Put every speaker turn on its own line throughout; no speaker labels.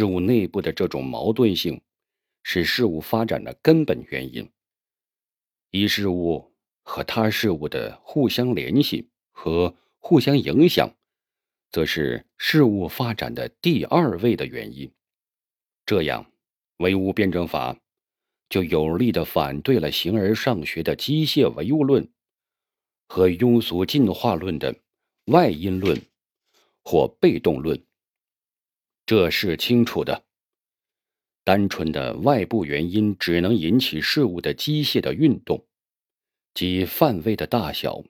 事物内部的这种矛盾性，是事物发展的根本原因。一事物和他事物的互相联系和互相影响，则是事物发展的第二位的原因。这样，唯物辩证法就有力的反对了形而上学的机械唯物论和庸俗进化论的外因论或被动论。这是清楚的。单纯的外部原因只能引起事物的机械的运动，即范围的大小、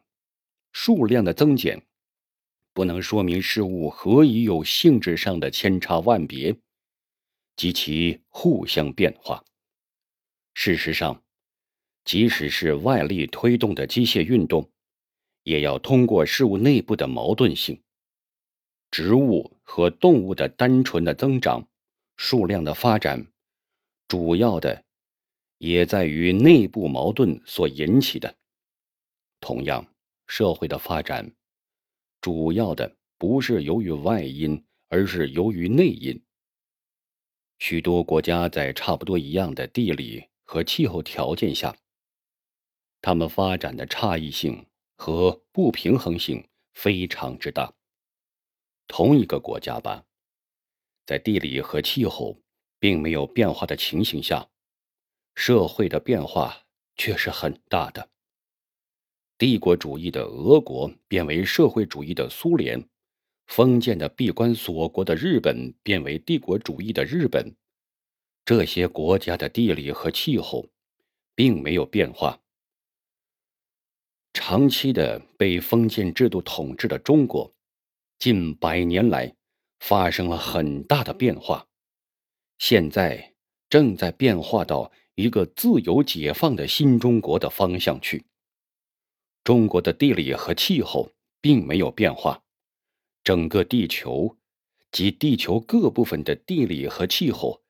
数量的增减，不能说明事物何以有性质上的千差万别及其互相变化。事实上，即使是外力推动的机械运动，也要通过事物内部的矛盾性。植物和动物的单纯的增长、数量的发展，主要的也在于内部矛盾所引起的。同样，社会的发展，主要的不是由于外因，而是由于内因。许多国家在差不多一样的地理和气候条件下，它们发展的差异性和不平衡性非常之大。同一个国家吧，在地理和气候并没有变化的情形下，社会的变化却是很大的。帝国主义的俄国变为社会主义的苏联，封建的闭关锁国的日本变为帝国主义的日本，这些国家的地理和气候并没有变化。长期的被封建制度统治的中国。近百年来，发生了很大的变化，现在正在变化到一个自由解放的新中国的方向去。中国的地理和气候并没有变化，整个地球及地球各部分的地理和气候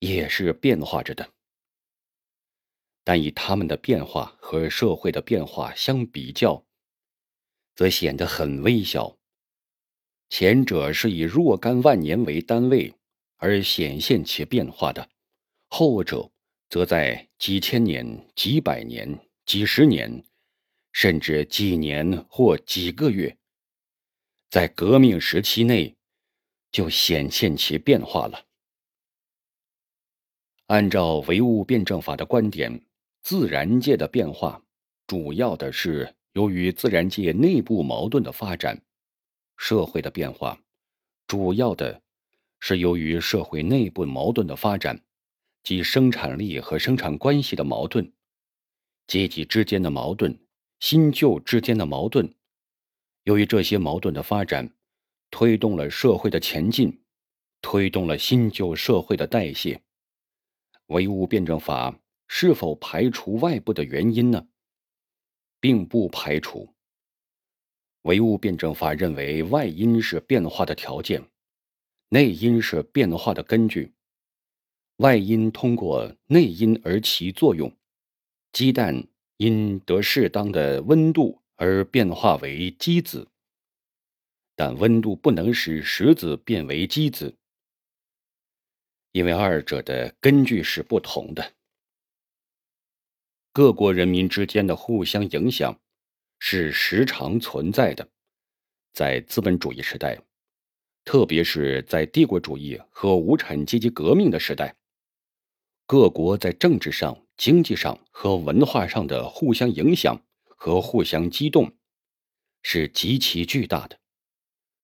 也是变化着的，但以他们的变化和社会的变化相比较，则显得很微小。前者是以若干万年为单位而显现其变化的，后者则在几千年、几百年、几十年，甚至几年或几个月，在革命时期内就显现其变化了。按照唯物辩证法的观点，自然界的变化主要的是由于自然界内部矛盾的发展。社会的变化，主要的是由于社会内部矛盾的发展，即生产力和生产关系的矛盾、阶级之间的矛盾、新旧之间的矛盾。由于这些矛盾的发展，推动了社会的前进，推动了新旧社会的代谢。唯物辩证法是否排除外部的原因呢？并不排除。唯物辩证法认为，外因是变化的条件，内因是变化的根据。外因通过内因而起作用，鸡蛋因得适当的温度而变化为鸡子，但温度不能使石子变为鸡子，因为二者的根据是不同的。各国人民之间的互相影响。是时常存在的，在资本主义时代，特别是在帝国主义和无产阶级革命的时代，各国在政治上、经济上和文化上的互相影响和互相激动，是极其巨大的。